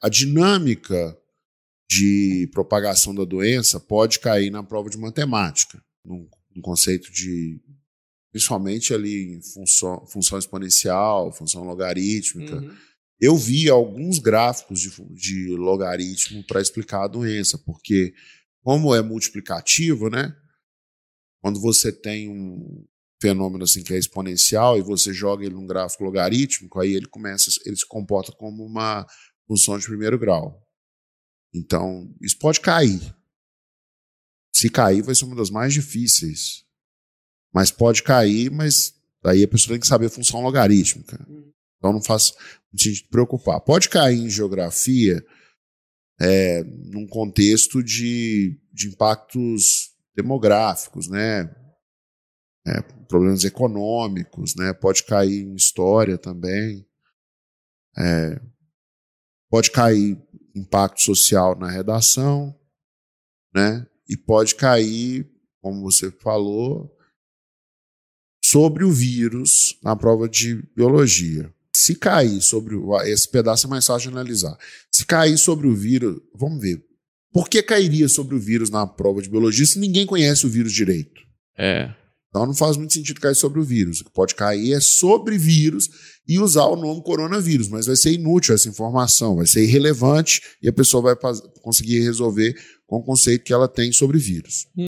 A dinâmica de propagação da doença pode cair na prova de matemática, num, num conceito de principalmente ali em função, função exponencial, função logarítmica. Uhum. Eu vi alguns gráficos de, de logaritmo para explicar a doença, porque como é multiplicativo, né? Quando você tem um fenômeno assim que é exponencial e você joga ele num gráfico logarítmico, aí ele começa, ele se comporta como uma função de primeiro grau. Então, isso pode cair. Se cair, vai ser uma das mais difíceis. Mas pode cair, mas aí a pessoa tem que saber função logarítmica. Então não faz sentido preocupar. Pode cair em geografia é, num contexto de, de impactos demográficos, né? É, problemas econômicos, né? Pode cair em história também. É, pode cair impacto social na redação, né? E pode cair, como você falou, sobre o vírus na prova de biologia. Se cair sobre o. Esse pedaço é mais fácil de analisar. Se cair sobre o vírus. Vamos ver. Por que cairia sobre o vírus na prova de biologia se ninguém conhece o vírus direito? É. Então não faz muito sentido cair sobre o vírus. O que pode cair é sobre vírus e usar o nome coronavírus, mas vai ser inútil essa informação, vai ser irrelevante e a pessoa vai conseguir resolver com o conceito que ela tem sobre vírus. Hum.